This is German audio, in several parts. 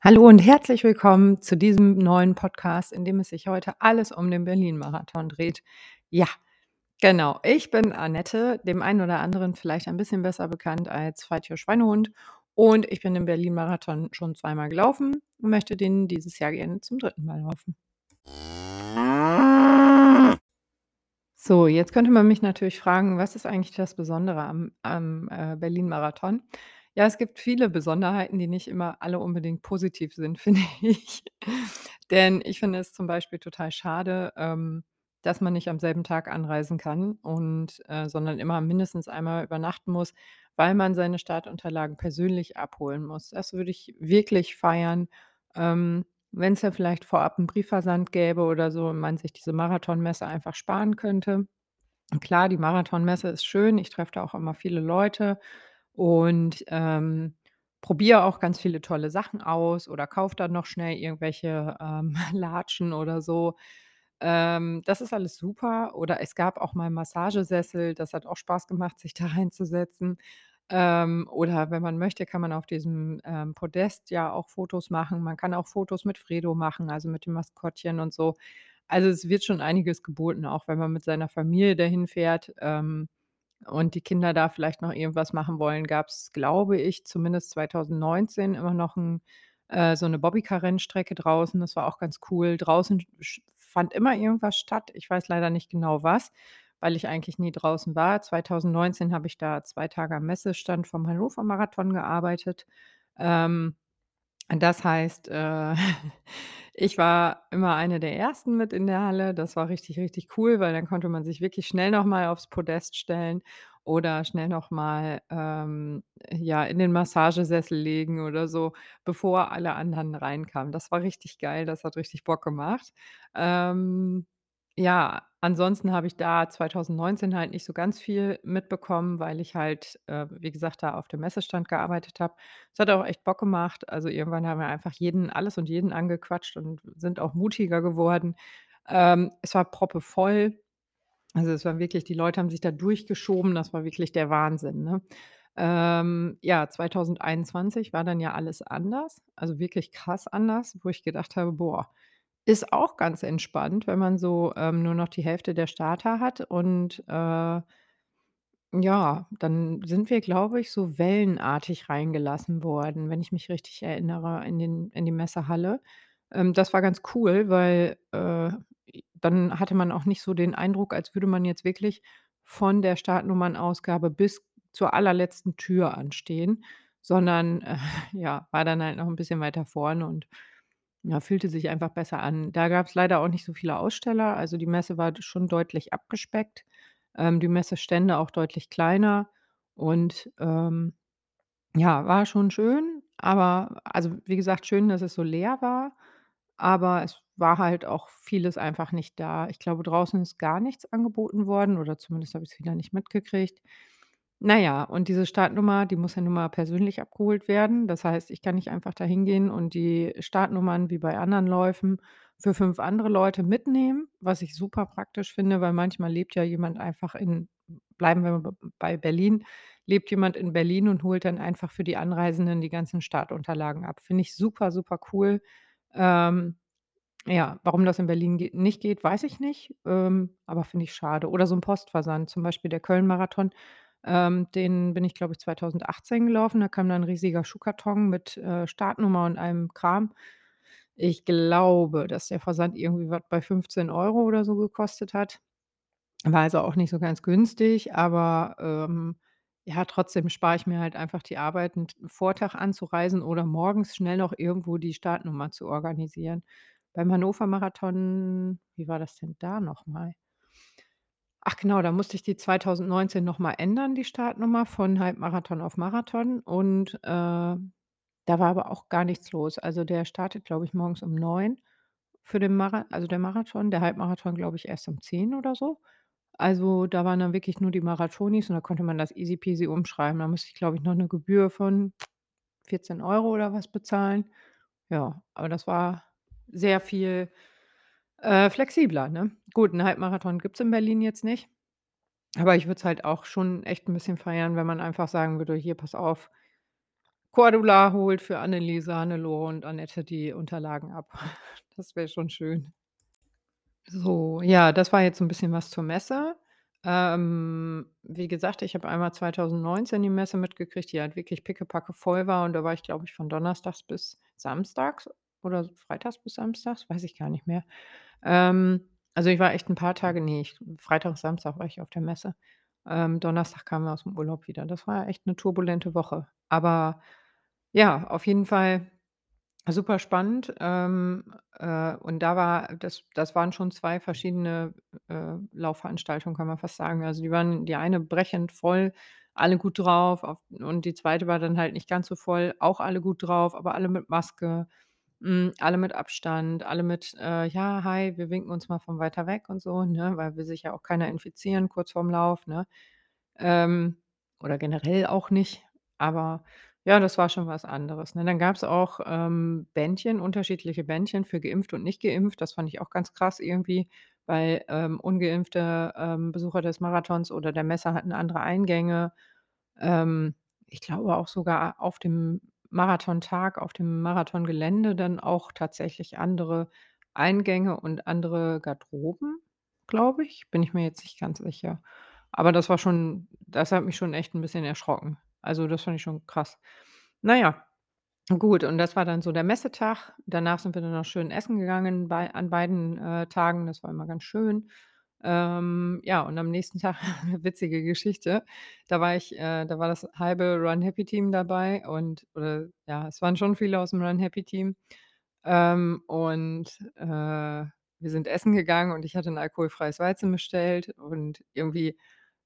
Hallo und herzlich willkommen zu diesem neuen Podcast, in dem es sich heute alles um den Berlin-Marathon dreht. Ja, genau. Ich bin Annette, dem einen oder anderen vielleicht ein bisschen besser bekannt als Your Schweinehund. Und ich bin den Berlin-Marathon schon zweimal gelaufen und möchte den dieses Jahr gerne zum dritten Mal laufen. So, jetzt könnte man mich natürlich fragen, was ist eigentlich das Besondere am, am äh, Berlin-Marathon? Ja, es gibt viele Besonderheiten, die nicht immer alle unbedingt positiv sind, finde ich. Denn ich finde es zum Beispiel total schade, ähm, dass man nicht am selben Tag anreisen kann und äh, sondern immer mindestens einmal übernachten muss, weil man seine Startunterlagen persönlich abholen muss. Das würde ich wirklich feiern. Ähm, wenn es ja vielleicht vorab 'n Briefversand gäbe oder so und man sich diese Marathonmesse einfach sparen könnte. Klar, die Marathonmesse ist schön. Ich treffe da auch immer viele Leute und, ähm, probiere auch ganz viele tolle Sachen aus oder kaufe dann noch schnell irgendwelche, ähm, Latschen oder so. Ähm, das ist alles super. Oder es gab auch mal Massagesessel, das hat auch Spaß gemacht, sich da reinzusetzen. Ähm, oder wenn man möchte, kann man auf diesem, ähm, Podest ja auch Fotos machen. Man kann auch Fotos mit Fredo machen, also mit dem Maskottchen und so. Also, es wird schon einiges geboten, auch wenn man mit seiner Familie dahin fährt, ähm, und die Kinder da vielleicht noch irgendwas machen wollen, gab's, glaube ich, zumindest 2019 immer noch 'n äh, so 'ne Bobbycar-Rennstrecke draußen. Das war auch ganz cool. Draußen fand immer irgendwas statt. Ich weiß leider nicht genau was, weil ich eigentlich nie draußen war. 2019 habe ich da 2 Tage am Messestand vom Hannover Marathon gearbeitet. Ähm, das heißt, äh, ich war immer eine der Ersten mit in der Halle. Das war richtig, richtig cool, weil dann konnte man sich wirklich schnell noch mal aufs Podest stellen oder schnell noch mal, ähm, ja, in den Massagesessel legen oder so, bevor alle anderen reinkamen. Das war richtig geil, das hat richtig Bock gemacht. Ähm, ja, ansonsten habe ich da 2019 halt nicht so ganz viel mitbekommen, weil ich halt, äh, wie gesagt, da auf dem Messestand gearbeitet habe. Es hat auch echt Bock gemacht. Also, irgendwann haben wir einfach jeden alles und jeden angequatscht und sind auch mutiger geworden. Ähm, es war proppevoll. Also, es war wirklich die Leute haben sich da durchgeschoben, das war wirklich der Wahnsinn, ne? Ähm, ja, 2021 war dann ja alles anders, also wirklich krass anders, wo ich gedacht habe: „Boah, ist auch ganz entspannt, wenn man so, ähm, nur noch die Hälfte der Starter hat.“ Und, äh ja, dann sind wir, glaube ich, so wellenartig reingelassen worden, wenn ich mich richtig erinnere, in den in die Messehalle. Ähm, das war ganz cool, weil, äh, dann hatte man auch nicht so den Eindruck, als würde man jetzt wirklich von der Startnummernausgabe bis zur allerletzten Tür anstehen, sondern, äh, ja, war dann halt noch 'n bisschen weiter vorne und, ja, fühlte sich einfach besser an. Da gab's leider auch nicht so viele Aussteller, also die Messe war schon deutlich abgespeckt, ähm, die Messestände auch deutlich kleiner und, ähm, ja, war schon schön, aber also, wie gesagt, schön, dass es so leer war, aber es war halt auch vieles einfach nicht da. Ich glaube, draußen ist gar nichts angeboten worden oder zumindest habe ich's wieder nicht mitgekriegt. Na ja, und diese Startnummer, die muss ja nun mal persönlich abgeholt werden. Das heißt, ich kann nicht einfach da hingehen und die Startnummern wie bei anderen Läufen für 5 andere Leute mitnehmen, was ich super praktisch finde, weil manchmal lebt ja jemand einfach in bleiben wir bei Berlin lebt jemand in Berlin und holt dann einfach für die Anreisenden die ganzen Startunterlagen ab. Finde ich super, super cool. Ähm, ja, warum das in Berlin ge nicht geht, weiß ich nicht, ähm, aber finde ich schade. Oder so 'n Postversand, zum Beispiel der Köln-Marathon, ähm, den bin ich, glaube ich, 2018 gelaufen. Da kam da 'n riesiger Schuhkarton mit, äh, Startnummer und allem Kram. Ich glaube, dass der Versand irgendwie was bei 15 € oder so gekostet hat. War also auch nicht so ganz günstig, aber, ähm, ja, trotzdem spare ich mir halt einfach die Arbeit, 'n t Vortag anzureisen oder morgens schnell noch irgendwo die Startnummer zu organisieren. Beim Hannover Marathon wie war das denn da noch mal? Ach genau, da musste ich die 2019 noch mal ändern, die Startnummer von Halbmarathon auf Marathon und, äh, da war aber auch gar nichts los. Also, der startet, glaube ich, morgens um 9 für den Mara also der Marathon, der Halbmarathon, glaube ich, erst um 10 oder so. Also, da waren dann wirklich nur die Marathonis und da konnte man das easy peasy umschreiben. Da musste ich, glaube ich, noch 'ne Gebühr von 14 € oder was bezahlen. Ja, aber das war sehr viel, äh, flexibler, ne? Gut, 'n Halbmarathon gibt's in Berlin jetzt nicht, aber ich würde es halt auch schon echt 'n bisschen feiern, wenn man einfach sagen würde: „Hier, pass auf“ Cordula holt für Anneliese, Hannelore und Annette die Unterlagen ab. Das wäre schon schön. So, ja, das war jetzt so 'n bisschen was zur Messe. Ähm, wie gesagt, ich habe einmal 2019 die Messe mitgekriegt, die halt wirklich pickepacke voll war und da war ich, glaube ich, von donnerstags bis samstags oder freitags bis samstags, weiß ich gar nicht mehr. Ähm, also, ich war echt 'n paar Tage ne, ich Freitag, Samstag war ich auf der Messe. Ähm, Donnerstag kamen wir aus'm Urlaub wieder. Das war echt 'ne turbulente Woche. Aber ja, auf jeden Fall super spannend. Ähm, äh, und da war das das waren schon 2 verschiedene, äh, Laufveranstaltungen, kann man fast sagen. Also, die waren die eine brechend voll, alle gut drauf, auf und die zweite war dann halt nicht ganz so voll, auch alle gut drauf, aber alle mit Maske, hm, alle mit Abstand, alle mit, äh: „Ja, hi, wir winken uns mal von weiter weg“ und so, ne, weil will sich ja auch keiner infizieren kurz vorm Lauf, ne? Ähm, oder generell auch nicht, aber ja, das war schon was anderes, ne? Dann gab's auch, ähm, Bändchen unterschiedliche Bändchen für geimpft und nicht geimpft. Das fand ich auch ganz krass irgendwie, weil, ähm, ungeimpfte, ähm, Besucher des Marathons oder der Messe hatten andere Eingänge. Ähm, ich glaube auch sogar auf dem Marathontag, auf dem Marathongelände dann auch tatsächlich andere Eingänge und andere Garderoben, glaube ich. Bin ich mir jetzt nicht ganz sicher. Aber das war schon das hat mich schon echt 'n bisschen erschrocken. Also, das fand ich schon krass. Na ja, gut und das war dann so der Messetag. Danach sind wir dann noch schön essen gegangen bei an beiden, äh, Tagen. Das war immer ganz schön. Ähm, ja, und am nächsten Tag witzige Geschichte. Da war ich äh, da war das halbe Run-Happy-Team dabei und oder ja, es waren schon viele aus'm Run-Happy-Team. Ähm, und, äh, wir sind essen gegangen und ich hatte 'n alkoholfreies Weizen bestellt und irgendwie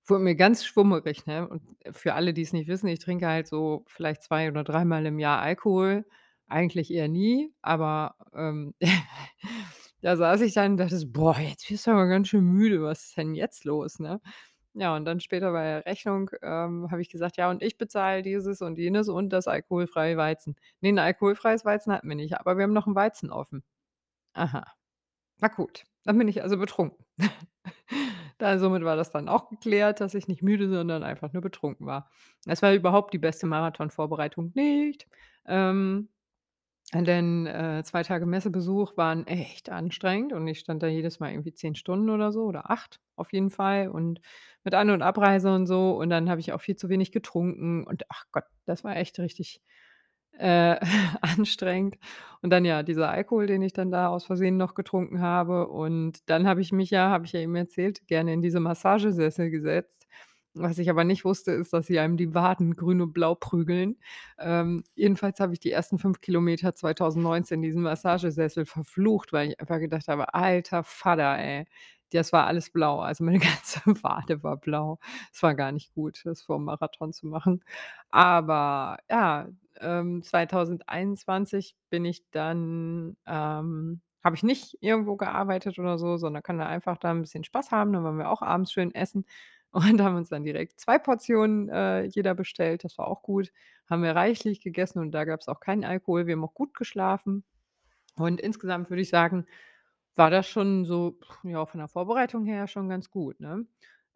wurde mir ganz schwummerig, ne? Und für alle, die's nicht wissen, ich trinke halt so vielleicht 2 oder dreimal im Jahr Alkohol, eigentlich eher nie, aber, ähm, da saß ich dann und dachte „Boah, jetzt wirst du aber ganz schön müde. Was ist denn jetzt los“, ne? Ja, und dann später bei der Rechnung, ähm, habe ich gesagt: „Ja, und ich bezahle dieses und jenes und das alkoholfreie Weizen.“ Ne, 'n alkoholfreies Weizen hatten wir nicht, aber wir haben noch 'n Weizen offen. Aha. Na gut, dann bin ich also betrunken. Da somit war das dann auch geklärt, dass ich nicht müde, sondern einfach nur betrunken war. Es war überhaupt die beste Marathonvorbereitung nicht. Ähm, denn, äh, 2 Tage Messebesuch waren echt anstrengend und ich stand da jedes Mal irgendwie 10 Stunden oder so oder 8 auf jeden Fall und mit An und Abreise und so und dann habe ich auch viel zu wenig getrunken und ach Gott, das war echt richtig, äh, anstrengend. Und dann ja, dieser Alkohol, den ich dann da aus Versehen noch getrunken habe und dann habe ich mich ja habe ich ja eben erzählt, gerne in diese Massagesessel gesetzt. Was ich aber nicht wusste, ist, dass sie einem die Waden grün und blau prügeln. Ähm, jedenfalls habe ich die ersten 5 Kilometer 2019 diesen Massagesessel verflucht, weil ich einfach gedacht habe: „Alter Vater, ey.“ Das war alles blau. Also, meine ganze Wade war blau. Es war gar nicht gut, das vorm Marathon zu machen. Aber ja, ähm, 2021 bin ich dann ähm, habe ich nicht irgendwo gearbeitet oder so, sondern kann da einfach da 'n bisschen Spaß haben. Dann waren wir auch abends schön essen und haben uns dann direkt 2 Portionen, äh, jeder bestellt. Das war auch gut. Haben wir reichlich gegessen und da gab's auch keinen Alkohol. Wir haben auch gut geschlafen. Und insgesamt würde ich sagen, war das schon so, ja, von der Vorbereitung her schon ganz gut, ne?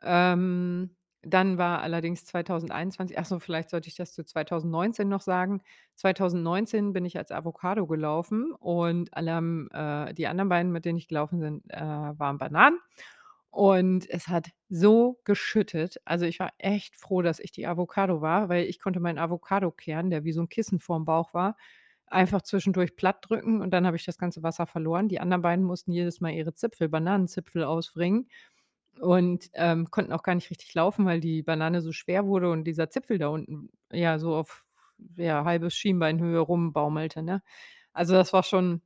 Ähm, dann war allerdings 2021 ach so, vielleicht sollte ich das zu 2019 noch sagen. 2019 bin ich als Avocado gelaufen und alle haben äh, die anderen beiden, mit denen ich gelaufen sind, äh, waren Bananen. Und es hat so geschüttet. Also, ich war echt froh, dass ich die Avocado war, weil ich konnte meinen Avocadokern, der wie so 'n Kissen vorm Bauch war, einfach zwischendurch plattdrücken und dann habe ich das ganze Wasser verloren. Die anderen beiden mussten jedes Mal ihre Zipfel Bananenzipfel auswringen und, ähm, konnten auch gar nicht richtig laufen, weil die Banane so schwer wurde und dieser Zipfel da unten, ja, so auf, ja, halbes Schienbeinhöhe rumbaumelte, ne? Also, das war schon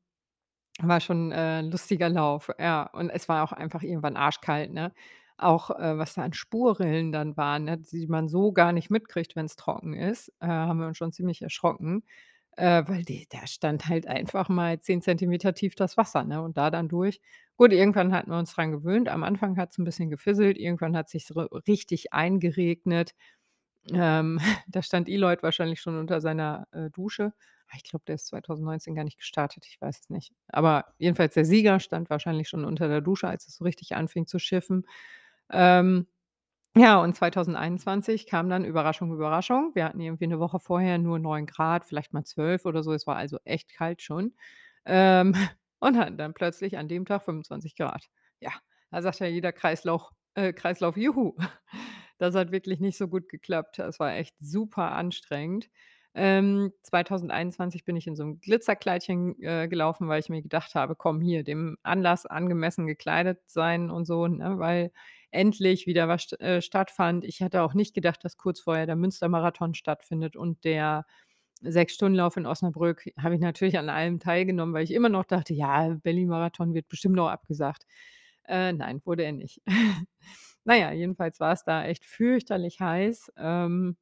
war schon, äh, lustiger Lauf, ja. Und es war auch einfach irgendwann arschkalt, ne? Auch, äh, was da an Spurrillen dann waren, ne, die man so gar nicht mitkriegt, wenn's trocken ist, äh, haben wir uns schon ziemlich erschrocken, äh, weil die da stand halt einfach mal 10 Zentimeter tief das Wasser, ne, und da dann durch. Gut, irgendwann hatten wir uns dran gewöhnt. Am Anfang hat's 'n bisschen gefisselt, irgendwann hat sich's r richtig eingeregnet. Ähm, da stand Eloyd wahrscheinlich schon unter seiner, äh, Dusche. Ah, ich glaube, der ist 2019 gar nicht gestartet, ich weiß es nicht. Aber jedenfalls der Sieger stand wahrscheinlich schon unter der Dusche, als es so richtig anfing zu schiffen. Ähm Ja, und 2021 kam dann Überraschung, Überraschung. Wir hatten irgendwie 'ne Woche vorher nur 9 C, vielleicht mal 12 oder so. Es war also echt kalt schon. Ähm, und hatten dann plötzlich an dem Tag 25 C. Ja, da sagt ja jeder Kreislauch äh, Kreislauf: „Juhu.“ Das hat wirklich nicht so gut geklappt. Das war echt super anstrengend. Ähm, 2021 bin ich in so 'nem Glitzerkleidchen, äh, gelaufen, weil ich mir gedacht habe: „Komm, hier, dem Anlass angemessen gekleidet sein und so“, ne, weil endlich wieder was st äh, stattfand. Ich hatte auch nicht gedacht, dass kurz vorher der Münstermarathon stattfindet und der Sechs-Stunden-Lauf in Osnabrück. Habe ich natürlich an allem teilgenommen, weil ich immer noch dachte: „Ja, Berlin-Marathon wird bestimmt noch abgesagt.“ Äh, nein, wurde er nicht. Na ja, jedenfalls war's da echt fürchterlich heiß. Ähm,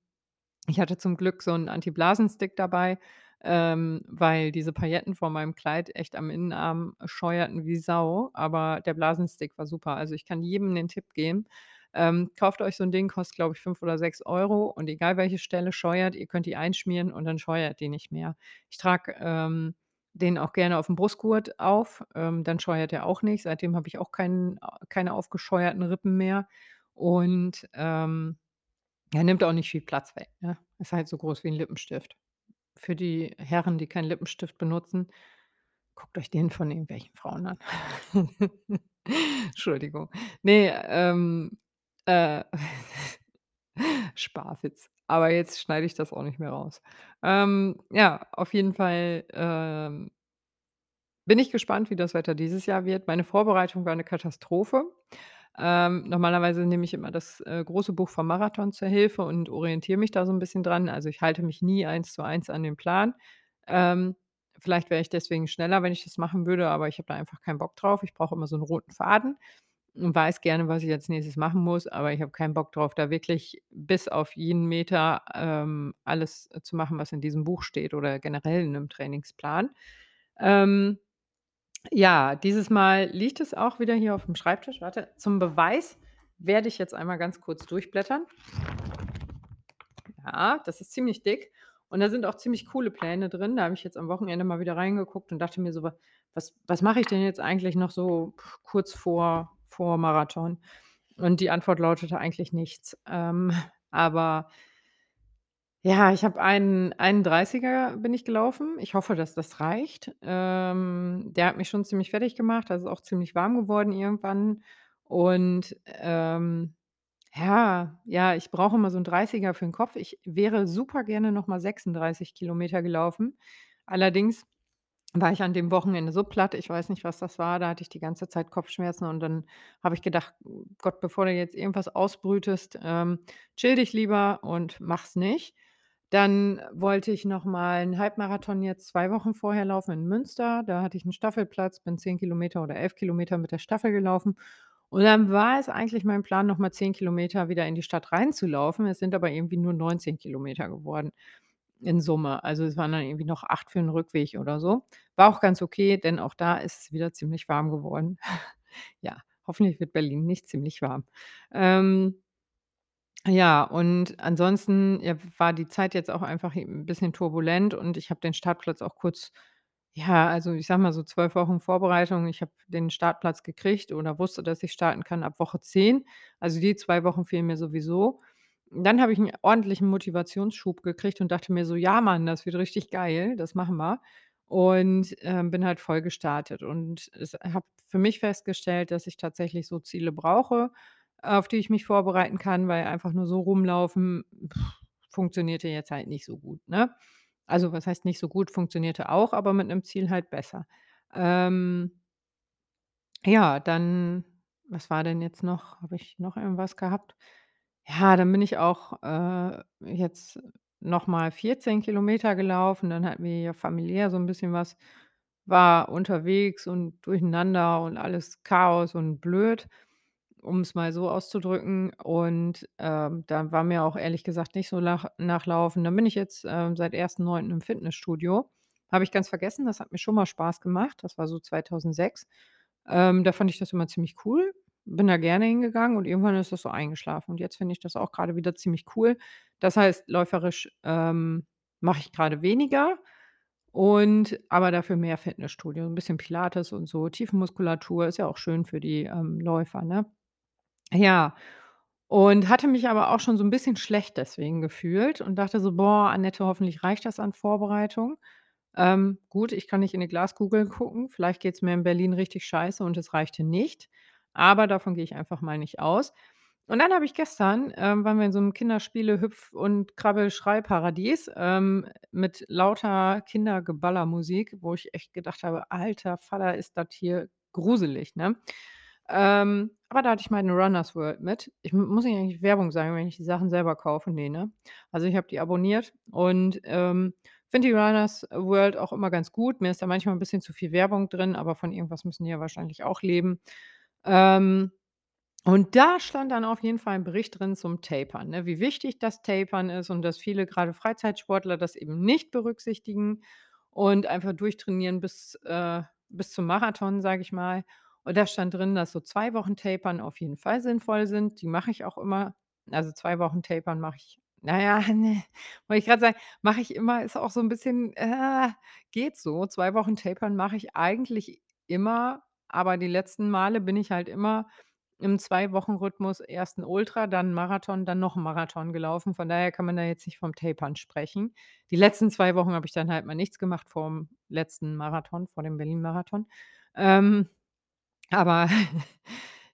ich hatte zum Glück so 'n Anti-Blasen-Stick dabei, ähm, weil diese Pailletten vor meinem Kleid echt am Innenarm scheuerten wie Sau, aber der Blasenstick war super. Also, ich kann jedem den Tipp geben, ähm, kauft euch so 'n Ding, kostet, glaube ich, 5 oder 6 € und egal welche Stelle scheuert, ihr könnt die einschmieren und dann scheuert die nicht mehr. Ich trage, ähm, den auch gerne aufm Brustgurt auf, ähm, dann scheuert der auch nicht. Seitdem habe ich auch keinen keine aufgescheuerten Rippen mehr und, ähm, er nimmt auch nicht viel Platz weg, ne? Ist halt so groß wie 'n Lippenstift. Für die Herren, die keinen Lippenstift benutzen, guckt euch den von irgendwelchen Frauen an. Entschuldigung. Ne, ähm, äh, Sparwitz. Aber jetzt schneide ich das auch nicht mehr raus. Ähm, ja, auf jeden Fall, ähm bin ich gespannt, wie das Wetter dieses Jahr wird. Meine Vorbereitung war 'ne Katastrophe. Ähm, normalerweise nehme ich immer das, äh, große Buch vom Marathon zur Hilfe und orientiere mich da so 'n bisschen dran. Also, ich halte mich nie eins zu eins an den Plan. Ähm, vielleicht wäre ich deswegen schneller, wenn ich das machen würde, aber ich habe da einfach keinen Bock drauf. Ich brauche immer so 'n roten Faden und weiß gerne, was ich als Nächstes machen muss, aber ich habe keinen Bock drauf, da wirklich bis auf jeden Meter, ähm, alles zu machen, was in diesem Buch steht oder generell in 'nem Trainingsplan. Ähm, ja, dieses Mal liegt es auch wieder hier aufm Schreibtisch. Warte, zum Beweis werde ich jetzt einmal ganz kurz durchblättern. Ja, das ist ziemlich dick und da sind auch ziemlich coole Pläne drin. Da habe ich jetzt am Wochenende mal wieder reingeguckt und dachte mir so: „Wa was was mache ich denn jetzt eigentlich noch so kurz vor vor Marathon?“ Und die Antwort lautete eigentlich nichts. Ähm, aber ja, ich habe einen einen 30er bin ich gelaufen. Ich hoffe, dass das reicht. Ähm, der hat mich schon ziemlich fertig gemacht. Also, auch ziemlich warm geworden irgendwann und, ähm, ja ja, ich brauche immer so 'n 30er für 'n Kopf. Ich wäre super gerne noch mal 36 km gelaufen. Allerdings war ich an dem Wochenende so platt, ich weiß nicht, was das war, da hatte ich die ganze Zeit Kopfschmerzen und dann habe ich gedacht: „Gott, bevor du jetzt irgendwas ausbrütest, ähm, chill dich lieber und mach's nicht.“ Dann wollte ich noch mal 'n Halbmarathon jetzt 2 Wochen vorher laufen in Münster. Da hatte ich 'n Staffelplatz, bin 10 km oder 11 km mit der Staffel gelaufen. Und dann war es eigentlich mein Plan, noch mal 10 km wieder in die Stadt reinzulaufen. Es sind aber irgendwie nur 19 km geworden in Summe. Also, es waren dann irgendwie noch 8 für 'n Rückweg oder so. War auch ganz okay, denn auch da ist es wieder ziemlich warm geworden. Ja, hoffentlich wird Berlin nicht ziemlich warm. Ähm ja, und ansonsten, ja, war die Zeit jetzt auch einfach hi 'n bisschen turbulent und ich habe den Startplatz auch kurz ja, also, ich sage mal so 12 Wochen Vorbereitung. Ich habe den Startplatz gekriegt oder wusste, dass ich starten kann ab Woche 10. Also, die 2 Wochen fehlen mir sowieso. Dann habe ich 'n ordentlichen Motivationsschub gekriegt und dachte mir so: „Ja, Mann, das wird richtig geil, das machen wir.“ Und, ähm, bin halt voll gestartet und es habe für mich festgestellt, dass ich tatsächlich so Ziele brauche, auf die ich mich vorbereiten kann, weil einfach nur so rumlaufen funktionierte jetzt halt nicht so gut, ne? Also, was heißt nicht so gut, funktionierte auch, aber mit 'nem Ziel halt besser. Ähm ja, dann was war denn jetzt noch? Habe ich noch irgendwas gehabt? Ja, dann bin ich auch, äh, jetzt noch mal 14 km gelaufen. Dann hatten wir hier familiär so 'n bisschen was war unterwegs und durcheinander und alles Chaos und blöd, um's mal so auszudrücken. Und, ähm, da war mir auch ehrlich gesagt nicht so nach Laufen. Dann bin ich jetzt, ähm, seit 1.9. im Fitnessstudio. Habe ich ganz vergessen, das hat mir schon mal Spaß gemacht. Das war so 2006. Ähm, da fand ich das immer ziemlich cool, bin da gerne hingegangen und irgendwann ist das so eingeschlafen. Und jetzt finde ich das auch grade wieder ziemlich cool. Das heißt, läuferisch, ähm, mache ich grade weniger und aber dafür mehr Fitnessstudio, 'n bisschen Pilates und so. Tiefenmuskulatur ist ja auch schön für die, ähm, Läufer, ne? Ja. Und hatte mich aber auch schon so 'n bisschen schlecht deswegen gefühlt und dachte so: „Boah, Annette, hoffentlich reicht das an Vorbereitung.“ Ähm, gut, ich kann nicht in die Glaskugel gucken. Vielleicht geht's mir in Berlin richtig scheiße und es reichte nicht, aber davon gehe ich einfach mal nicht aus. Und dann habe ich gestern ähm, waren wir in so 'nem Kinderspiele Hüpf und Krabbel-Schreiparadies, ähm, mit lauter Kindergeballermusik, wo ich echt gedacht habe: „Alter Vater, ist das hier gruselig“, ne? Ähm, aber da hatte ich meine Runners World mit. Ich muss ich eigentlich Werbung sagen, wenn ich die Sachen selber kaufe? Ne, ne? Also, ich habe die abonniert und, ähm, finde die Runners World auch immer ganz gut. Mir ist da manchmal 'n bisschen zu viel Werbung drin, aber von irgendwas müssen die ja wahrscheinlich auch leben. Ähm, und da stand dann auf jeden Fall 'n Bericht drin zum Tapern, ne, wie wichtig das Tapern ist und dass viele, grade Freizeitsportler, das eben nicht berücksichtigen und einfach durchtrainieren bis äh, bis zum Marathon, sage ich mal. Und da stand drin, dass so 2 Wochen Tapern auf jeden Fall sinnvoll sind. Die mache ich auch immer. Also, 2 Wochen Tapern mache ich na ja, ne, wollte ich grad sagen, mache ich immer, ist auch so 'n bisschen, äh, geht so. 2 Wochen Tapern mache ich eigentlich immer, aber die letzten Male bin ich halt immer im Zwei-Wochen-Rhythmus erst 'n Ultra, dann 'n Marathon, dann noch 'n Marathon gelaufen. Von daher kann man da jetzt nicht vom Tapern sprechen. Die letzten 2 Wochen habe ich dann halt mal nichts gemacht vorm letzten Marathon, vor dem Berlin-Marathon. Ähm, aber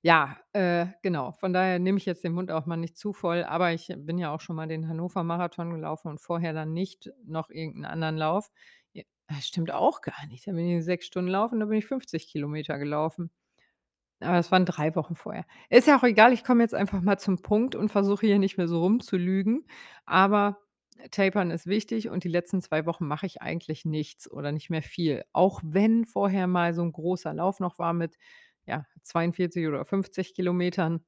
ja, äh, genau. Von daher nehme ich jetzt den Mund auch mal nicht zu voll, aber ich bin ja auch schon mal den Hannover-Marathon gelaufen und vorher dann nicht noch irgend 'n anderen Lauf. Das stimmt auch gar nicht. Da bin ich 6 Stunden laufen, da bin ich 50 Kilometer gelaufen. Aber das waren 3 Wochen vorher. Ist ja auch egal, ich komme jetzt einfach mal zum Punkt und versuche hier nicht mehr so rumzulügen. Aber Tapern ist wichtig und die letzten 2 Wochen mache ich eigentlich nichts oder nicht mehr viel. Auch wenn vorher mal so 'n großer Lauf noch war mit, ja, 42 oder 50 Kilometern,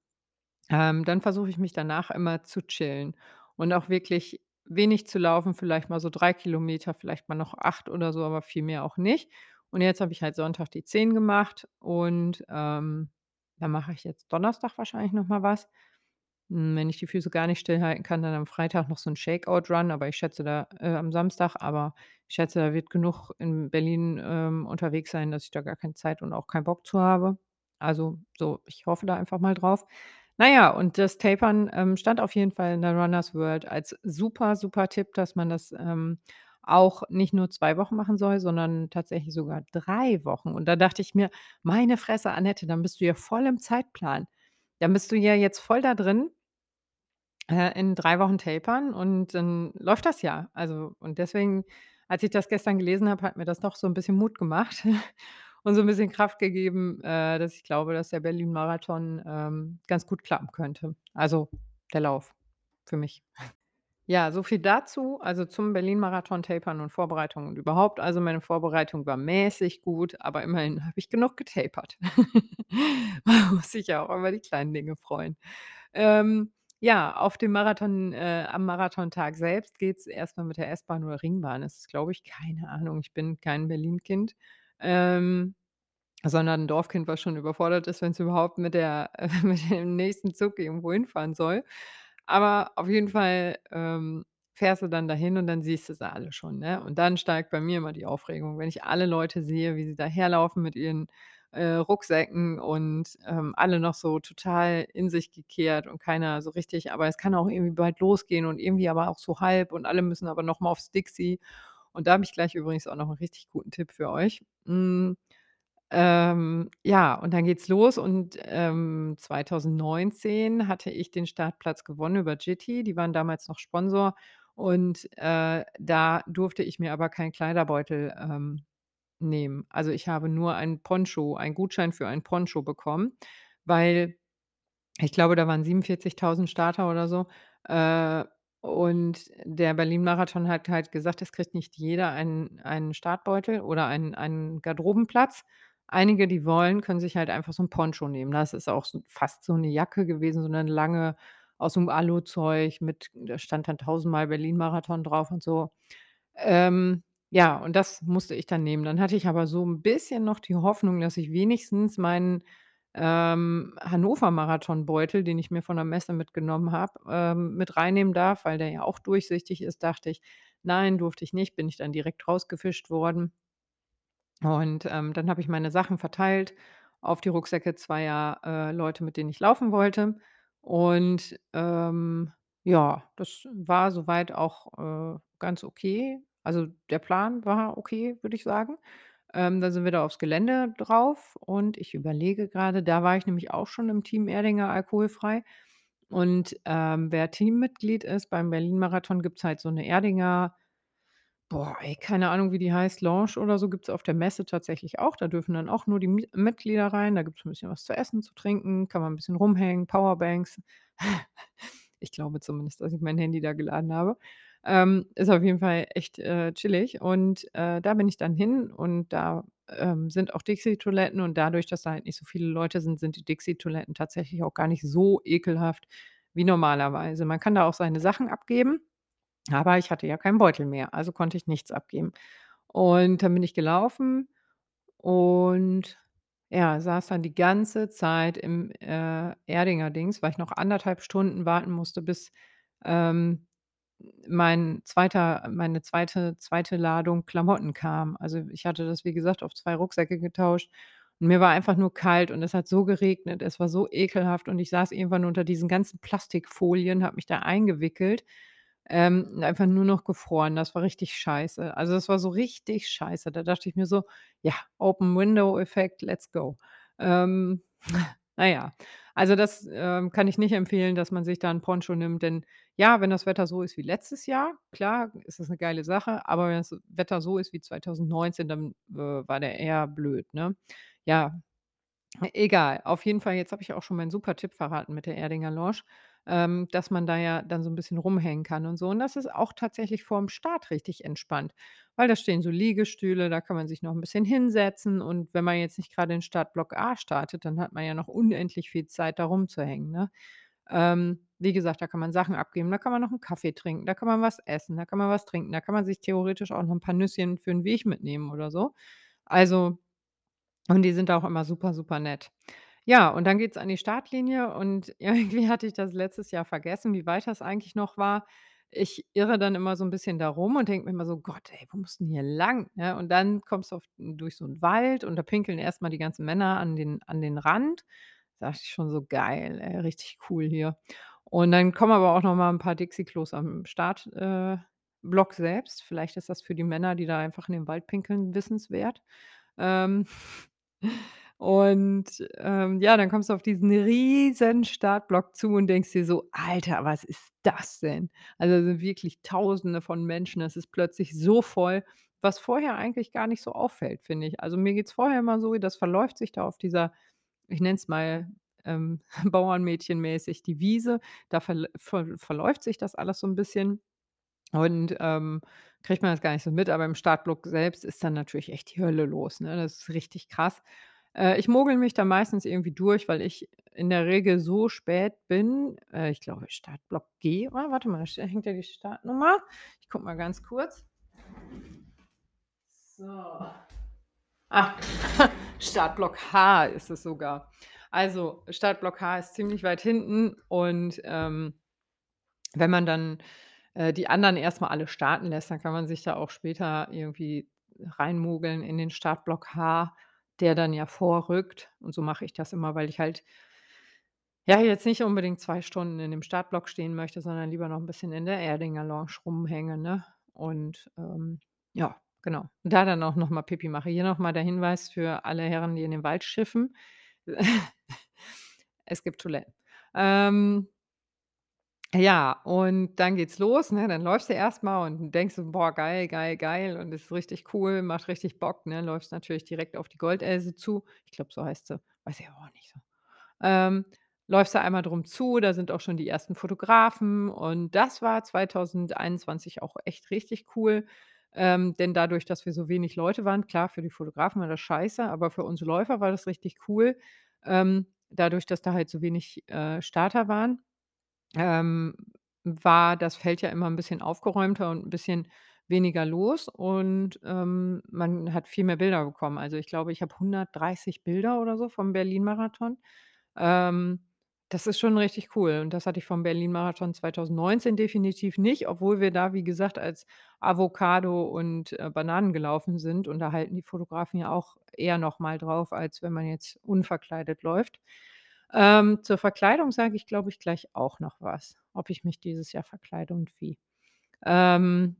ähm, dann versuche ich mich danach immer zu chillen und auch wirklich wenig zu laufen, vielleicht mal so 3 Kilometer, vielleicht mal noch 8 oder so, aber viel mehr auch nicht. Und jetzt habe ich halt Sonntag die 10 gemacht und, ähm, dann mache ich jetzt Donnerstag wahrscheinlich noch mal was. Hm, wenn ich die Füße gar nicht stillhalten kann, dann am Freitag noch so 'n Shakeout-Run, aber ich schätze da äh, am Samstag, aber ich schätze, da wird genug in Berlin, ähm, unterwegs sein, dass ich da gar keine Zeit und auch keinen Bock zu habe. Also, so, ich hoffe da einfach mal drauf. Na ja, und das Tapern, ähm, stand auf jeden Fall in der Runners World als super, super Tipp, dass man das, ähm, auch nicht nur 2 Wochen machen soll, sondern tatsächlich sogar 3 Wochen. Und da dachte ich mir: „Meine Fresse, Annette, dann bist du ja voll im Zeitplan. Dann bist du ja jetzt voll da drin“ „äh, in 3 Wochen Tapern und dann läuft das ja.“ Also, und deswegen, als ich das gestern gelesen habe, hat mir das doch so 'n bisschen Mut gemacht und so 'n bisschen Kraft gegeben, äh, dass ich glaube, dass der Berlin-Marathon, ähm, ganz gut klappen könnte. Also, der Lauf für mich. Ja, so viel dazu, also, zum Berlin-Marathon, Tapern und Vorbereitung und überhaupt. Also, meine Vorbereitung war mäßig gut, aber immerhin habe ich genug getapert. Man muss sich ja auch über die kleinen Dinge freuen. Ähm, ja, auf dem Marathon äh, am Marathontag selbst geht's erst mal mit der S-Bahn oder Ringbahn ist es, glaube ich, keine Ahnung. Ich bin kein Berlin-Kind, ähm, sondern 'n Dorfkind, was schon überfordert ist, wenn's überhaupt mit der äh, mit dem nächsten Zug irgendwo hinfahren soll. Aber auf jeden Fall, ähm, fährst du dann dahin und dann siehst du sie alle schon, ne? Und dann steigt bei mir immer die Aufregung, wenn ich alle Leute sehe, wie sie daherlaufen mit ihren, äh, Rucksäcken und, ähm, alle noch so total in sich gekehrt und keiner so richtig aber es kann auch irgendwie bald losgehen und irgendwie aber auch so halb und alle müssen aber noch mal aufs Dixi. Und da habe ich gleich übrigens auch noch 'n richtig guten Tipp für euch. Hm, ähm, ja, und dann geht's los und, ähm, 2019 hatte ich den Startplatz gewonnen über Gitti. Die waren damals noch Sponsor und, äh, da durfte ich mir aber keinen Kleiderbeutel, ähm, nehmen. Also, ich habe nur einen Poncho einen Gutschein für einen Poncho bekommen, weil ich glaube, da waren 47.000 Starter oder so, äh, und der Berlin-Marathon hat halt gesagt, es kriegt nicht jeder einen einen Startbeutel oder einen einen Garderobenplatz. Einige, die wollen, können sich halt einfach so 'n Poncho nehmen. Das ist auch so fast so 'ne Jacke gewesen, so 'ne lange aus so 'nem Aluzeug mit da stand dann tausendmal Berlin-Marathon drauf und so. Ähm, ja, und das musste ich dann nehmen. Dann hatte ich aber so 'n bisschen noch die Hoffnung, dass ich wenigstens meinen, ähm, Hannover-Marathon-Beutel, den ich mir von der Messe mitgenommen habe, ähm, mit reinnehmen darf, weil der ja auch durchsichtig ist, dachte ich. Nein, durfte ich nicht, bin ich dann direkt rausgefischt worden. Und, ähm, dann habe ich meine Sachen verteilt auf die Rucksäcke zweier, äh, Leute, mit denen ich laufen wollte. Und, ähm, ja, das war so weit auch, äh, ganz okay. Also, der Plan war okay, würde ich sagen. Ähm, dann sind wir da aufs Gelände drauf und ich überlege grade, da war ich nämlich auch schon im Team Erdinger alkoholfrei. Und, ähm, wer Teammitglied ist beim Berlin-Marathon, gibt's halt so 'ne Erdinger boah, ey, keine Ahnung, wie die heißt, Lounge oder so gibt's auf der Messe tatsächlich auch. Da dürfen dann auch nur die Mi Mitglieder rein. Da gibt's 'n bisschen was zu essen, zu trinken, kann man 'n bisschen rumhängen, Powerbanks. Ich glaube zumindest, dass ich mein Handy da geladen habe. Ähm, ist auf jeden Fall echt, äh, chillig und, äh, da bin ich dann hin und da, ähm, sind auch Dixie-Toiletten und dadurch, dass da halt nicht so viele Leute sind, sind die Dixie-Toiletten tatsächlich auch gar nicht so ekelhaft wie normalerweise. Man kann da auch seine Sachen abgeben, aber ich hatte ja keinen Beutel mehr, also konnte ich nichts abgeben. Und dann bin ich gelaufen und, ja, saß dann die ganze Zeit im, äh, Erdinger-Dings, weil ich noch 1 1/2 Stunden warten musste, bis, ähm, mein zweiter meine zweite zweite Ladung Klamotten kam. Also, ich hatte das, wie gesagt, auf 2 Rucksäcke getauscht und mir war einfach nur kalt und es hat so geregnet. Es war so ekelhaft und ich saß irgendwann unter diesen ganzen Plastikfolien, habe mich da eingewickelt, ähm, und einfach nur noch gefroren. Das war richtig scheiße. Also, das war so richtig scheiße. Da dachte ich mir so: „Ja, Open-Window-Effekt, let's go.“ Ähm, na ja, also, das, ähm, kann ich nicht empfehlen, dass man sich da 'n Poncho nimmt, denn ja, wenn das Wetter so ist wie letztes Jahr, klar, ist das 'ne geile Sache, aber wenn das Wetter so ist wie 2019, dann, äh, war der eher blöd, ne? Ja, egal. Auf jeden Fall, jetzt habe ich auch schon meinen super Tipp verraten mit der Erdinger Lounge, ähm, dass man da ja dann so 'n bisschen rumhängen kann und so. Und das ist auch tatsächlich vorm Start richtig entspannt, weil da stehen so Liegestühle, da kann man sich noch 'n bisschen hinsetzen und wenn man jetzt nicht grade in Startblock A startet, dann hat man ja noch unendlich viel Zeit, da rumzuhängen, ne? Ähm, wie gesagt, da kann man Sachen abgeben, da kann man noch 'n Kaffee trinken, da kann man was essen, da kann man was trinken, da kann man sich theoretisch auch noch 'n paar Nüsschen für 'n Weg mitnehmen oder so. Also und die sind auch immer super, super nett. Ja, und dann geht's an die Startlinie und irgendwie hatte ich das letztes Jahr vergessen, wie weit das eigentlich noch war. Ich irre dann immer so 'n bisschen da rum und denke mir immer so: „Gott, ey, wo musst 'n hier lang“, ne? Und dann kommst du auf durch so 'n Wald und da pinkeln erst mal die ganzen Männer an den an den Rand. Da dachte ich schon so: „Geil, ey, richtig cool hier.“ Und dann kommen aber auch noch mal 'n paar Dixie-Klos am Start äh, selbst. Vielleicht ist das für die Männer, die da einfach in den Wald pinkeln, wissenswert. Ähm, und, ähm, ja, dann kommst du auf diesen riesen Startblock zu und denkst dir so: „Alter, was ist das denn?“ Also, da sind wirklich Tausende von Menschen. Es ist plötzlich so voll, was vorher eigentlich gar nicht so auffällt, finde ich. Also, mir geht's vorher immer so, das verläuft sich da auf dieser, ich nenne es mal, ähm, Bauernmädchenmäßig die Wiese. Da verl ver verläuft sich das alles so 'n bisschen und, ähm, kriegt man das gar nicht so mit, aber im Startblock selbst ist dann natürlich echt die Hölle los, ne? Das ist richtig krass. Äh, ich mogele mich da meistens irgendwie durch, weil ich in der Regel so spät bin. Äh, ich glaube, Startblock G ah, warte mal, da hängt ja die Startnummer. Ich gucke mal ganz kurz. So. Ah, Startblock H ist es sogar. Also, Startblock H ist ziemlich weit hinten und, ähm, wenn man dann, äh, die anderen erst mal alle starten lässt, dann kann man sich da auch später irgendwie reinmogeln in den Startblock H, der dann ja vorrückt. Und so mache ich das immer, weil ich halt ja, jetzt nicht unbedingt 2 Stunden in dem Startblock stehen möchte, sondern lieber noch 'n bisschen in der Erdinger Lounge rumhänge, ne? Und, ähm, ja, genau. Und da dann auch noch mal Pipi mache. Hier noch mal der Hinweis für alle Herren, die in den Wald schiffen. Es gibt Toiletten. Ähm ja, und dann geht's los, ne? Dann läufst du erst mal und denkst „Boah, geil, geil, geil“ und ist richtig cool, macht richtig Bock, ne? Läufst natürlich direkt auf die Goldelse zu. Ich glaube, so heißt sie, weiß ich aber auch nicht so. Ähm, läufst da einmal drum zu, da sind auch schon die ersten Fotografen und das war 2021 auch echt richtig cool, ähm, denn dadurch, dass wir so wenig Leute waren klar, für die Fotografen war das scheiße, aber für uns Läufer war das richtig cool, ähm, dadurch, dass da halt so wenig, äh, Starter waren, ähm, war das Feld ja immer 'n bisschen aufgeräumter und 'n bisschen weniger los und, ähm, man hat viel mehr Bilder bekommen. Also, ich glaube, ich habe 130 Bilder oder so vom Berlin-Marathon. Ähm, das ist schon richtig cool und das hatte ich vom Berlin-Marathon 2019 definitiv nicht, obwohl wir da, wie gesagt, als Avocado und, äh, Bananen gelaufen sind und da halten die Fotografen ja auch eher noch mal drauf, als wenn man jetzt unverkleidet läuft. Ähm, zur Verkleidung sage ich, glaube ich, gleich auch noch was, ob ich mich dieses Jahr verkleide und wie. Ähm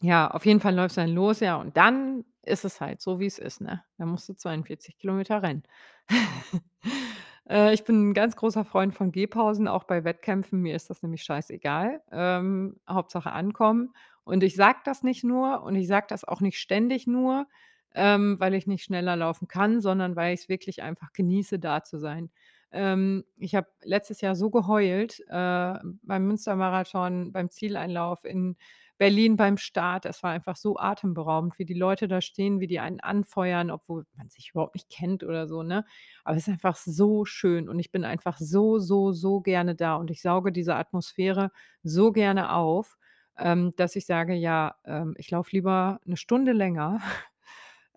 ja, auf jeden Fall läuft's dann los, ja, und dann ist es halt so, wie's ist, ne? Dann musst du 42 Kilometer rennen. Äh, ich bin 'n ganz großer Freund von Gehpausen, auch bei Wettkämpfen. Mir ist das nämlich scheißegal. Ähm, Hauptsache ankommen. Und ich sage das nicht nur und ich sage das auch nicht ständig nur, ähm, weil ich nicht schneller laufen kann, sondern weil ich's wirklich einfach genieße, da zu sein. Ähm, ich habe letztes Jahr so geheult, äh, beim Münstermarathon, beim Zieleinlauf in Berlin beim Start. Es war einfach so atemberaubend, wie die Leute da stehen, wie die einen anfeuern, obwohl man sich überhaupt nicht kennt oder so, ne? Aber es ist einfach so schön und ich bin einfach so, so, so gerne da und ich sauge diese Atmosphäre so gerne auf, ähm, dass ich sage: „Ja, ähm, ich laufe lieber 'ne Stunde länger,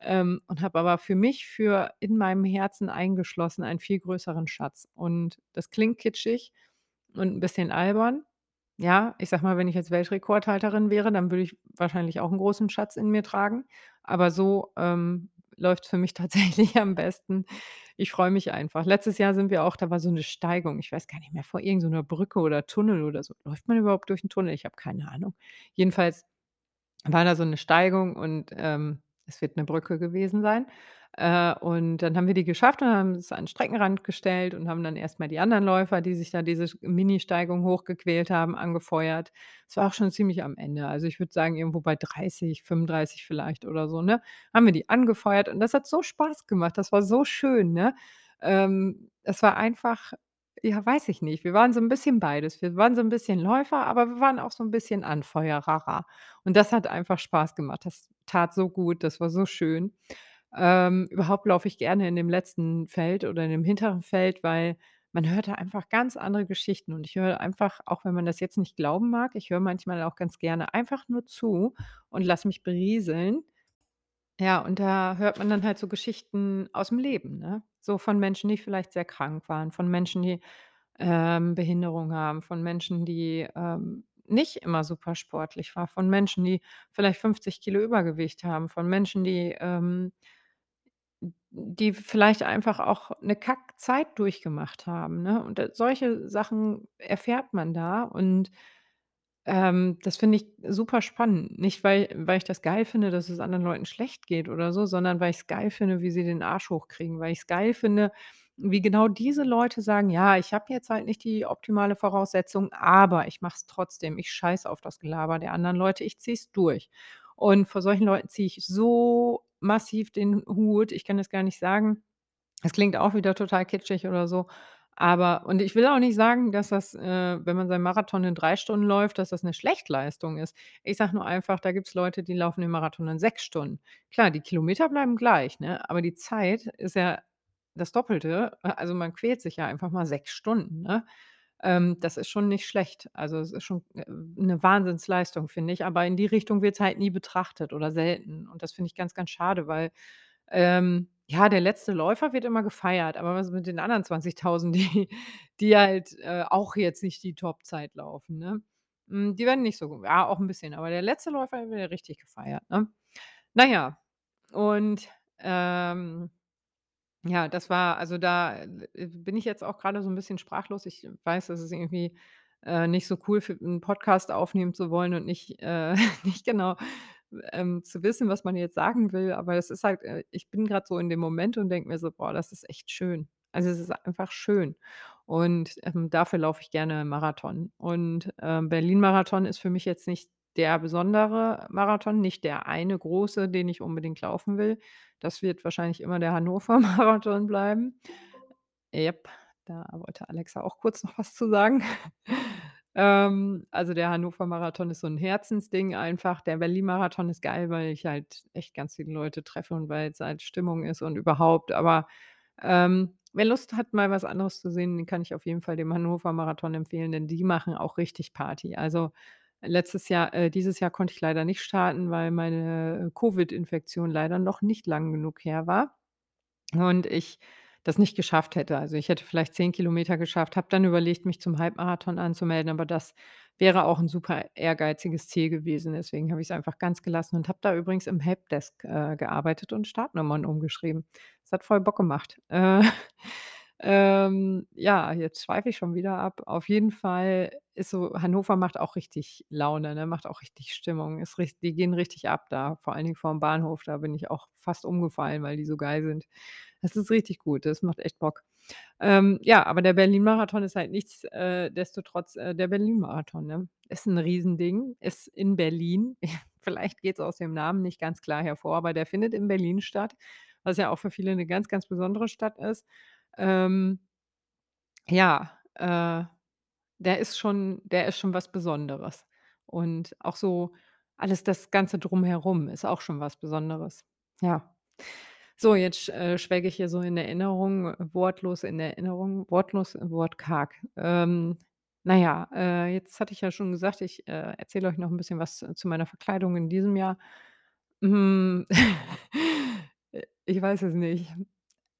ähm, und habe aber für mich, für in meinem Herzen eingeschlossen, einen viel größeren Schatz.“ Und das klingt kitschig und 'n bisschen albern. Ja, ich sage mal, wenn ich jetzt Weltrekordhalterin wäre, dann würde ich wahrscheinlich auch 'n großen Schatz in mir tragen. Aber so, ähm, läuft's für mich tatsächlich am besten. Ich freue mich einfach. Letztes Jahr sind wir auch da war so 'ne Steigung, ich weiß gar nicht mehr, vor irgend so 'ner Brücke oder Tunnel oder so. Läuft man überhaupt durch 'n Tunnel? Ich habe keine Ahnung. Jedenfalls war da so 'ne Steigung und, ähm, es wird 'ne Brücke gewesen sein. Äh, und dann haben wir die geschafft und haben uns an 'n Streckenrand gestellt und haben dann erst mal die anderen Läufer, die sich da diese Ministeigung hochgequält haben, angefeuert. Es war auch schon ziemlich am Ende. Also, ich würde sagen, irgendwo bei 30, 35 vielleicht oder so, ne? Haben wir die angefeuert und das hat so Spaß gemacht. Das war so schön, ne? Ähm, es war einfach ja, weiß ich nicht. Wir waren so 'n bisschen beides. Wir waren so 'n bisschen Läufer, aber wir waren auch so 'n bisschen Anfeuerer. Und das hat einfach Spaß gemacht. Das tat so gut, das war so schön. Ähm, überhaupt laufe ich gerne in dem letzten Feld oder in dem hinteren Feld, weil man hört da einfach ganz andere Geschichten und ich höre einfach, auch wenn man das jetzt nicht glauben mag ich höre manchmal auch ganz gerne einfach nur zu und lasse mich berieseln. Ja, und da hört man dann halt so Geschichten aus'm Leben, ne? So von Menschen, die vielleicht sehr krank waren, von Menschen, die, ähm, Behinderung haben, von Menschen, die, ähm, nicht immer super sportlich war, von Menschen, die vielleicht 50 Kilo Übergewicht haben, von Menschen, die, ähm die vielleicht einfach auch 'ne Kack-Zeit durchgemacht haben, ne? Und, äh, solche Sachen erfährt man da und, ähm, das finde ich super spannend. Nicht, weil weil ich das geil finde, dass es anderen Leuten schlecht geht oder so, sondern weil ich's geil finde, wie sie den Arsch hochkriegen, weil ich's geil finde, wie genau diese Leute sagen: „Ja, ich habe jetzt halt nicht die optimale Voraussetzung, aber ich mache es trotzdem. Ich scheiße auf das Gelaber der anderen Leute, ich ziehe es durch.“ Und vor solchen Leuten ziehe ich so massiv den Hut. Ich kann das gar nicht sagen. Es klingt auch wieder total kitschig oder so, aber und ich will auch nicht sagen, dass das, äh, wenn man seinen Marathon in 3 Stunden läuft, dass das 'ne Schlechtleistung ist. Ich sage nur einfach, da gibt's Leute, die laufen den Marathon in 6 Stunden. Klar, die Kilometer bleiben gleich, ne, aber die Zeit ist ja das Doppelte. Also, man quält sich ja einfach mal 6 Stunden, ne? Ähm, das ist schon nicht schlecht. Also, es ist schon, äh, 'ne Wahnsinnsleistung, finde ich, aber in die Richtung wird's halt nie betrachtet oder selten. Und das finde ich ganz, ganz schade, weil, ähm, ja, der letzte Läufer wird immer gefeiert, aber was mit den anderen 20.000, die die halt, äh, auch jetzt nicht die Topzeit laufen, ne? Hm, die werden nicht so ja, auch 'n bisschen, aber der letzte Läufer, wird ja richtig gefeiert, ne? Na ja, und, ähm, ja, das war also, da, äh, bin ich jetzt auch grade so 'n bisschen sprachlos. Ich weiß, das ist irgendwie, äh, nicht so cool für 'n Podcast aufnehmen zu wollen und nicht, äh nicht genau, ähm, zu wissen, was man jetzt sagen will, aber es ist halt äh, ich bin grad so in dem Moment und denke mir so: „Boah, das ist echt schön.“ Also, es ist einfach schön. Und, ähm, dafür laufe ich gerne Marathon. Und, ähm, Berlin-Marathon ist für mich jetzt nicht der besondere Marathon, nicht der eine große, den ich unbedingt laufen will. Das wird wahrscheinlich immer der Hannover-Marathon bleiben. Jap, da wollte Alexa auch kurz noch was zu sagen. Ähm, also, der Hannover-Marathon ist so 'n Herzensding einfach. Der Berlin-Marathon ist geil, weil ich halt echt ganz viele Leute treffe und weil's halt Stimmung ist und überhaupt. Aber, ähm, wer Lust hat, mal was anderes zu sehen, den kann ich auf jeden Fall den Hannover-Marathon empfehlen, denn die machen auch richtig Party. Also, letztes Jahr äh, dieses Jahr konnte ich leider nicht starten, weil meine Covid-Infektion leider noch nicht lang genug her war und ich das nicht geschafft hätte. Also, ich hätte vielleicht 10 Kilometer geschafft, habe dann überlegt, mich zum Halbmarathon anzumelden, aber das wäre auch 'n super ehrgeiziges Ziel gewesen. Deswegen habe ich's einfach ganz gelassen und habe da übrigens im Helpdesk, äh, gearbeitet und Startnummern umgeschrieben. Das hat voll Bock gemacht. Äh, Ähm, ja, jetzt schweife ich schon wieder ab. Auf jeden Fall ist so Hannover macht auch richtig Laune, ne, macht auch richtig Stimmung. Ist rich die gehen richtig ab da, vor allen Dingen vorm Bahnhof. Da bin ich auch fast umgefallen, weil die so geil sind. Das ist richtig gut, das macht echt Bock. Ähm, ja, aber der Berlin-Marathon ist halt nichts äh, äh, der Berlin-Marathon, ne? Ist 'n Riesending, ist in Berlin. Vielleicht geht's aus dem Namen nicht ganz klar hervor, aber der findet in Berlin statt, was ja auch für viele 'ne ganz, ganz besondere Stadt ist. Ähm ja, äh, der ist schon der ist schon was Besonderes. Und auch so alles das Ganze Drumherum ist auch schon was Besonderes. Ja. So, jetzt äh, schwelge ich hier so in Erinnerung, wortlos in Erinnerung, wortlos, wortkarg. Ähm, na ja, äh, jetzt hatte ich ja schon gesagt, ich, äh, erzähle euch noch 'n bisschen was zu meiner Verkleidung in diesem Jahr. Hm, äh, ich weiß es nicht.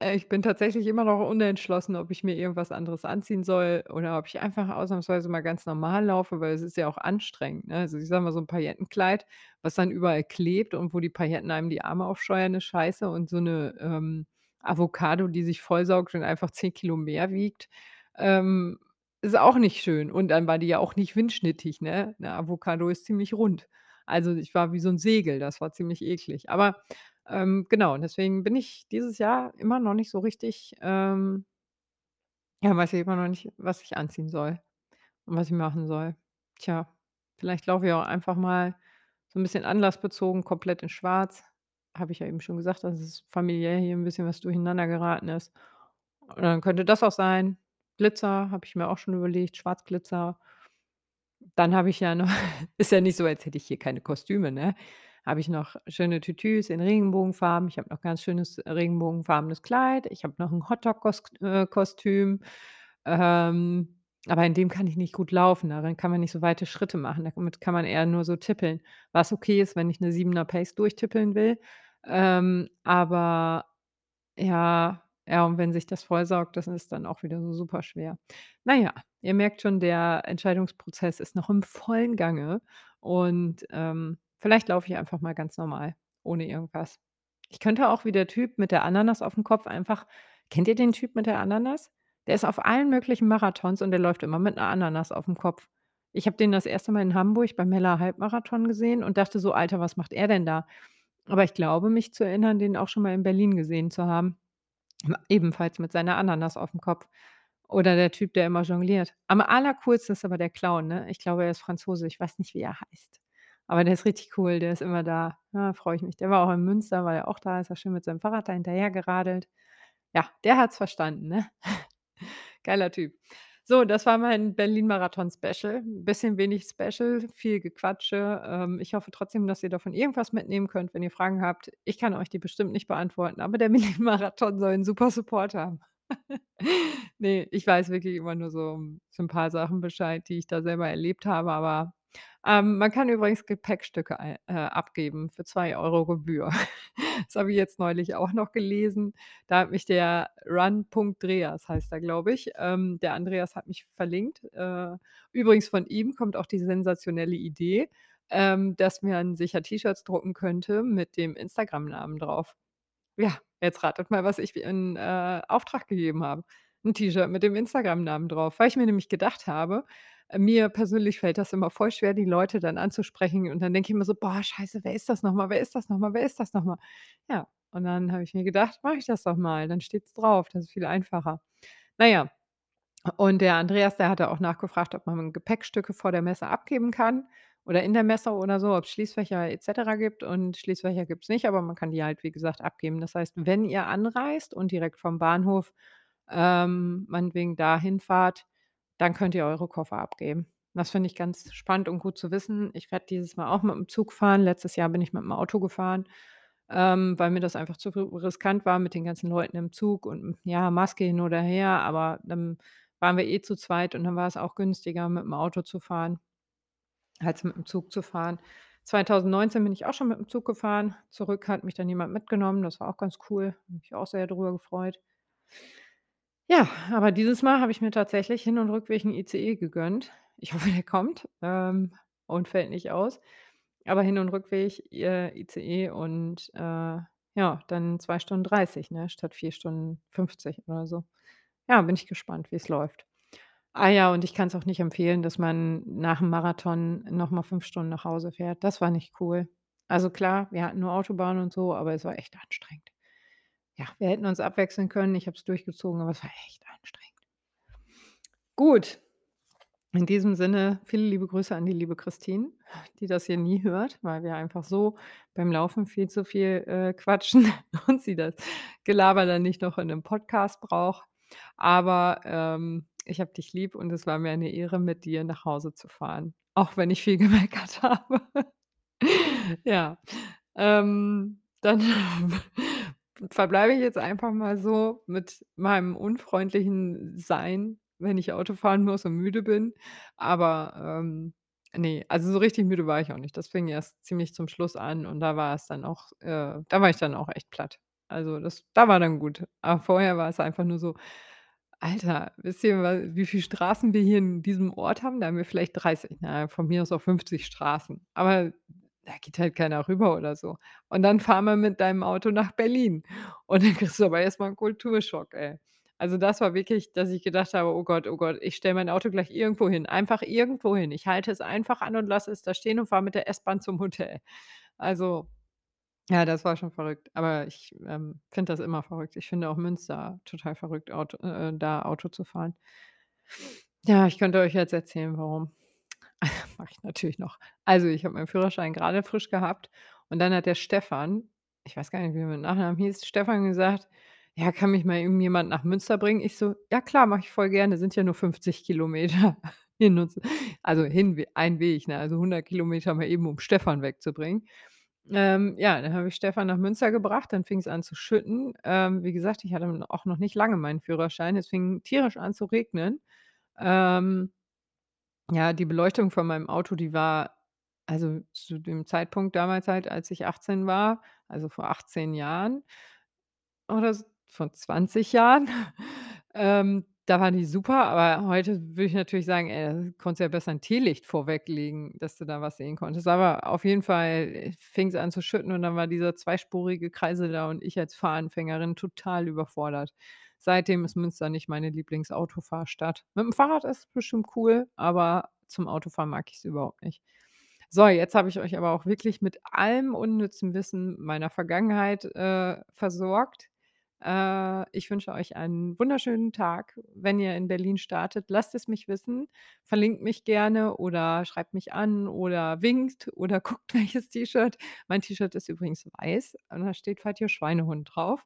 Äh, ich bin tatsächlich immer noch unentschlossen, ob ich mir irgendwas anderes anziehen soll oder ob ich einfach ausnahmsweise mal ganz normal laufe, weil es ist ja auch anstrengend, ne? Also, ich sage mal, so 'n Paillettenkleid, was dann überall klebt und wo die Pailletten einem die Arme aufscheuern, ist scheiße und so 'ne, ähm, Avocado, die sich vollsaugt und einfach 10 Kilo mehr wiegt, ähm, ist auch nicht schön. Und dann war die ja auch nicht windschnittig, ne? 'Ne Avocado ist ziemlich rund. Also, ich war wie so 'n Segel, das war ziemlich eklig. Aber, ähm, genau, und deswegen bin ich dieses Jahr immer noch nicht so richtig, ähm ja, weiß ich immer noch nicht, was ich anziehen soll und was ich machen soll. Tja, vielleicht laufe ich auch einfach mal so 'n bisschen anlassbezogen komplett in schwarz. Habe ich ja eben schon gesagt, dass es familiär hier 'n bisschen was durcheinander geraten ist. Und dann könnte das auch sein. Glitzer habe ich mir auch schon überlegt, Schwarzglitzer. Dann habe ich ja noch ist ja nicht so, als hätte ich hier keine Kostüme, ne? Habe ich noch schöne Tütüs in Regenbogenfarben. Ich habe noch ganz schönes regenbogenfarbenes Kleid. Ich habe noch 'n Hotdog-Kos äh. Ähm, aber in dem kann ich nicht gut laufen. Darin kann man nicht so weite Schritte machen. Damit kann man eher nur so tippeln, was okay ist, wenn ich 'ne 7er Pace durchtippeln will. Ähm, aber ja, ja, und wenn sich das vollsaugt, das ist dann auch wieder so super schwer. Na ja, ihr merkt schon, der Entscheidungsprozess ist noch im vollen Gange und, ähm, vielleicht laufe ich einfach mal ganz normal, ohne irgendwas. Ich könnte auch wie der Typ mit der Ananas aufm Kopf einfach kennt ihr den Typ mit der Ananas? Der ist auf allen möglichen Marathons und der läuft immer mit 'ner Ananas aufm Kopf. Ich habe den das 1. Mal in Hamburg beim Hella Halbmarathon gesehen und dachte so: „Alter, was macht er denn da?“ Aber ich glaube, mich zu erinnern, den auch schon mal in Berlin gesehen zu haben. Ebenfalls mit seiner Ananas aufm Kopf. Oder der Typ, der immer jongliert. Am allercoolsten ist aber der Clown, ne? Ich glaube, er ist Franzose. Ich weiß nicht, wie er heißt. Aber der ist richtig cool, der ist immer da. Ja, freue ich mich. Der war auch in Münster, war er auch da, ist er schön mit seinem Fahrrad da hinterhergeradelt. Ja, der hat's verstanden, ne? Geiler Typ. So, das war mein Berlin-Marathon-Special. 'N bisschen wenig Special, viel Gequatsche. Ähm, ich hoffe trotzdem, dass ihr davon irgendwas mitnehmen könnt, wenn ihr Fragen habt. Ich kann euch die bestimmt nicht beantworten, aber der Berlin-Marathon soll 'n super Support haben. Ne, ich weiß wirklich immer nur so so 'n paar Sachen Bescheid, die ich da selber erlebt habe, aber, ähm, man kann übrigens Gepäckstücke äh, abgeben für 2 € Gebühr. Das habe ich jetzt neulich auch noch gelesen. Da hat mich der run.dreas heißt er, glaube ich ähm, der Andreas hat mich verlinkt. Äh, übrigens von ihm kommt auch die sensationelle Idee, ähm, dass man sich ja T-Shirts drucken könnte mit dem Instagram-Namen drauf. Ja, jetzt ratet mal, was ich in, äh, Auftrag gegeben habe. 'N T-Shirt mit dem Instagram-Namen drauf, weil ich mir nämlich gedacht habe, mir persönlich fällt das immer voll schwer, die Leute dann anzusprechen und dann denke ich immer so: „Boah, scheiße, wer ist das noch mal? Wer ist das noch mal? Wer ist das noch mal?“ Ja, und dann habe ich mir gedacht: „Mache ich das doch mal, dann steht's drauf, das ist viel einfacher.“ Na ja, und der Andreas, der hatte auch nachgefragt, ob man Gepäckstücke vor der Messe abgeben kann oder in der Messe oder so, ob's Schließfächer et cetera gibt und Schließfächer gibt's nicht, aber man kann die halt, wie gesagt, abgeben. Das heißt, wenn ihr anreist und direkt vom Bahnhof, ähm, meinetwegen da hinfahrt, dann könnt ihr eure Koffer abgeben. Das finde ich ganz spannend und gut zu wissen. Ich werde dieses Mal auch mit'm Zug fahren. Letztes Jahr bin ich mit'm Auto gefahren, ähm, weil mir das einfach zu ri riskant war mit den ganzen Leuten im Zug und, ja, Maske hin oder her, aber dann waren wir eh zu zweit und dann war es auch günstiger, mit'm Auto zu fahren als mit'm Zug zu fahren. 2019 bin ich auch schon mit'm Zug gefahren. Zurück hat mich dann jemand mitgenommen, das war auch ganz cool. Habe mich auch sehr drüber gefreut. Ja, aber dieses Mal habe ich mir tatsächlich Hin und Rückweg 'n ICE gegönnt. Ich hoffe, der kommt, ähm, und fällt nicht aus. Aber Hin und Rückweg, äh, ICE und, äh, ja, dann 2 Stunden 30, ne, statt 4 Stunden 50 oder so. Ja, bin ich gespannt, wie's läuft. Ah ja, und ich kann's auch nicht empfehlen, dass man nach 'm Marathon noch mal 5 Stunden nach Hause fährt. Das war nicht cool. Also klar, wir hatten nur Autobahn und so, aber es war echt anstrengend. Ja, wir hätten uns abwechseln können. Ich habe es durchgezogen, aber es war echt anstrengend. Gut, in diesem Sinne viele liebe Grüße an die liebe Christine, die das hier nie hört, weil wir einfach so beim Laufen viel zu viel, äh, quatschen und sie das Gelaber dann nicht noch in 'nem Podcast braucht. Aber, ähm, ich habe dich lieb und es war mir eine Ehre, mit dir nach Hause zu fahren, auch wenn ich viel gemeckert habe. Ja, ähm, dann verbleibe ich jetzt einfach mal so mit meinem unfreundlichen Sein, wenn ich Auto fahren muss und müde bin. Aber, ähm, ne, also so richtig müde war ich auch nicht. Das fing erst ziemlich zum Schluss an und da war es dann auch äh, da war ich dann auch echt platt. Also das da war dann gut. Aber vorher war es einfach nur so: „Alter, wisst ihr, wie viel Straßen wir hier in diesem Ort haben? Da haben wir vielleicht 30, na ja, von mir aus auch 50 Straßen, aber da geht halt keiner rüber oder so. Und dann fahr mal mit deinem Auto nach Berlin und dann kriegst du aber erst mal 'n Kulturschock, ey.“ Also, das war wirklich, dass ich gedacht habe: „Oh Gott, oh Gott, ich stelle mein Auto gleich irgendwo hin, einfach irgendwo hin. Ich halte es einfach an und lasse es da stehen und fahre mit der S-Bahn zum Hotel.“ Also, ja, das war schon verrückt, aber ich, ähm, finde das immer verrückt. Ich finde auch Münster total verrückt, Auto äh, da Auto zu fahren. Ja, ich könnte euch jetzt erzählen, warum. Mache ich natürlich noch. Also, ich habe meinen Führerschein grade frisch gehabt und dann hat der Stefan ich weiß gar nicht, wie er mit Nachnamen hieß, Stefan gesagt: „Ja, kann mich mal irgendjemand nach Münster bringen?“ Ich so: „Ja klar, mache ich voll gerne, sind ja nur 50 Kilometer hin und z“ also hin ein Weg, ne, also 100 Kilometer mal eben, um Stefan wegzubringen. Ähm, ja, dann habe ich Stefan nach Münster gebracht, dann fing's an zu schütten. Ähm, wie gesagt, ich hatte auch noch nicht lange meinen Führerschein. Es fing tierisch an zu regnen. Ähm, ja, die Beleuchtung von meinem Auto, die war also zu dem Zeitpunkt damals halt, als ich 18 war, also vor 18 Jahren oder vor 20 Jahren, ähm, da war die super, aber heute würde ich natürlich sagen: „Ey, konntest ja besser 'n Teelicht vorweglegen, dass du da was sehen konntest.“ Aber auf jeden Fall, äh, fing's an zu schütten und dann war dieser zweispurige Kreisel da und ich als Fahranfängerin total überfordert. Seitdem ist Münster nicht meine Lieblings-Autofahrstadt. Mit'm Fahrrad ist es bestimmt cool, aber zum Autofahren mag ich's überhaupt nicht. So, jetzt habe ich euch aber auch wirklich mit allem unnützen Wissen meiner Vergangenheit, äh, versorgt. Äh, ich wünsche euch einen wunderschönen Tag. Wenn ihr in Berlin startet, lasst es mich wissen. Verlinkt mich gerne oder schreibt mich an oder winkt oder guckt welches T-Shirt. Mein T-Shirt ist übrigens weiß und da steht „Fahrt ihr Schweinehund“ drauf.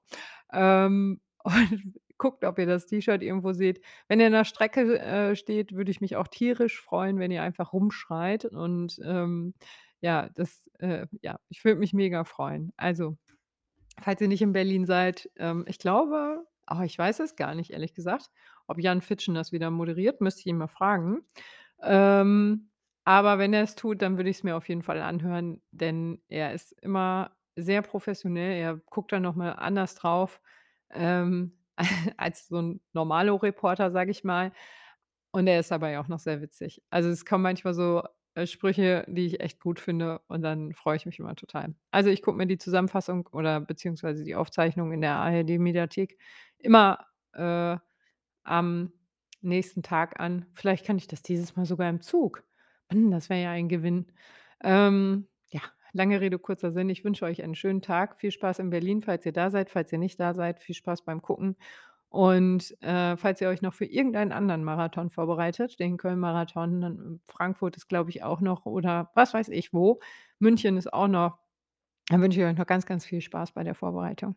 Ähm, und guckt, ob ihr das T-Shirt irgendwo seht. Wenn ihr in der Strecke, äh, steht, würde ich mich auch tierisch freuen, wenn ihr einfach rumschreit und, ähm, ja, das, äh ja, ich würde mich mega freuen. Also, falls ihr nicht in Berlin seid, ähm, ich glaube oh, ich weiß es gar nicht, ehrlich gesagt, ob Jan Fitschen das wieder moderiert, müsste ich ihn mal fragen. Ähm, aber wenn er's tut, dann würde ich's mir auf jeden Fall anhören, denn er ist immer sehr professionell. Er guckt da noch mal anders drauf, ähm, als so 'n Normalo-Reporter, sage ich mal. Und er ist dabei auch noch sehr witzig. Also, es kommen manchmal so, äh, Sprüche, die ich echt gut finde und dann freue ich mich immer total. Also, ich gucke mir die Zusammenfassung oder beziehungsweise die Aufzeichnung in der ARD-Mediathek immer, äh, am nächsten Tag an. Vielleicht kann ich das dieses Mal sogar im Zug. Mann, das wäre ja ein Gewinn. Ähm, ja, lange Rede, kurzer Sinn. Ich wünsche euch einen schönen Tag. Viel Spaß in Berlin, falls ihr da seid. Falls ihr nicht da seid, viel Spaß beim Gucken. Und, äh, falls ihr euch noch für irgendeinen anderen Marathon vorbereitet, den Köln-Marathon, dann Frankfurt ist, glaube ich, auch noch oder was weiß ich wo. München ist auch noch. Dann wünsche ich euch noch ganz, ganz viel Spaß bei der Vorbereitung.